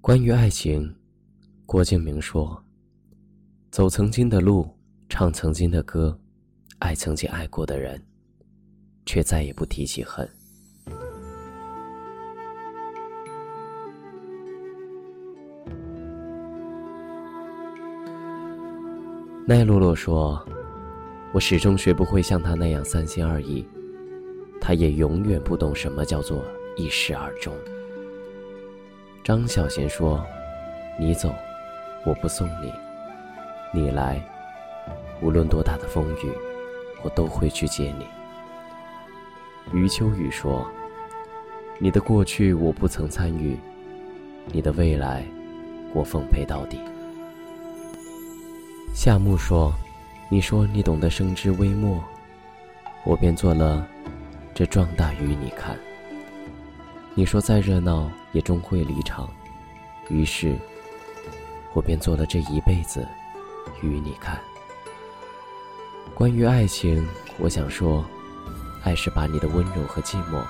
关于爱情，郭敬明说：“走曾经的路，唱曾经的歌，爱曾经爱过的人，却再也不提起恨。”奈洛洛说：“我始终学不会像他那样三心二意，他也永远不懂什么叫做一失而终。”张小娴说：“你走，我不送你；你来，无论多大的风雨，我都会去接你。”余秋雨说：“你的过去我不曾参与，你的未来，我奉陪到底。”夏木说：“你说你懂得生之微末，我便做了这壮大与你看。”你说再热闹也终会离场，于是，我便做了这一辈子与你看。关于爱情，我想说，爱是把你的温柔和寂寞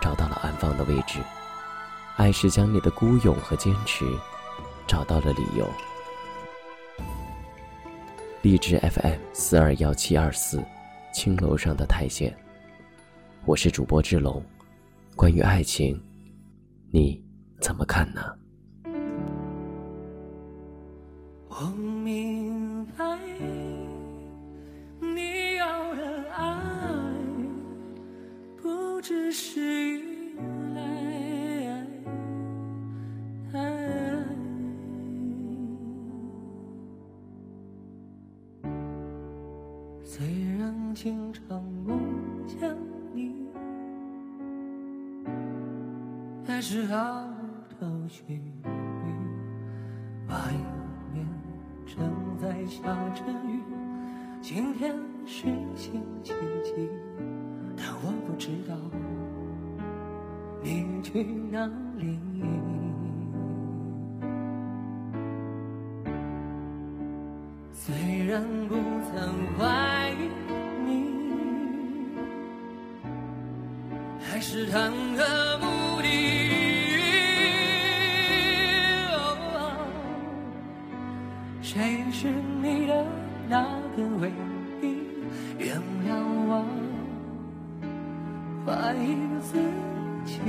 找到了安放的位置，爱是将你的孤勇和坚持找到了理由。荔枝 FM 四二幺七二四，青楼上的太监，我是主播志龙。关于爱情，你怎么看呢？我明白你要的爱不只是依赖，虽然经常梦还是好头绪，外面正在下着雨。今天是星期几？但我不知道你去哪里。虽然不曾怀疑你，还是忐忑是你的那个唯一？原谅我怀疑自己。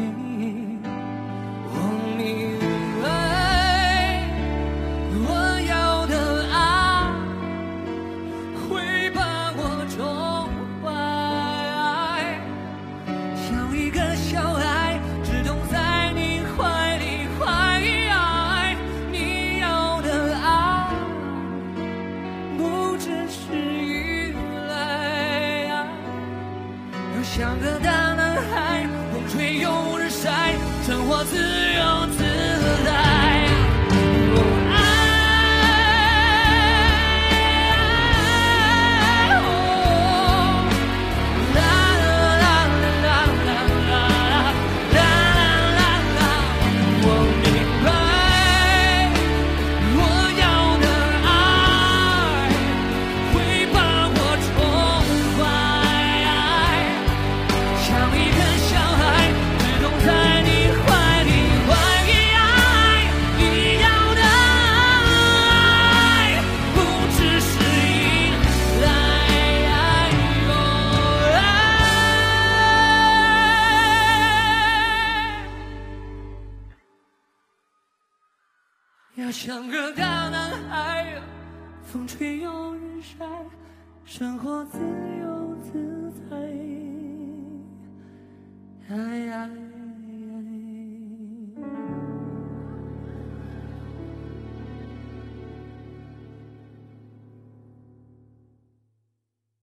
像个大男孩，风吹又日晒，生活自由自像个大男孩，风吹又日晒，生活自由自在。哎哎。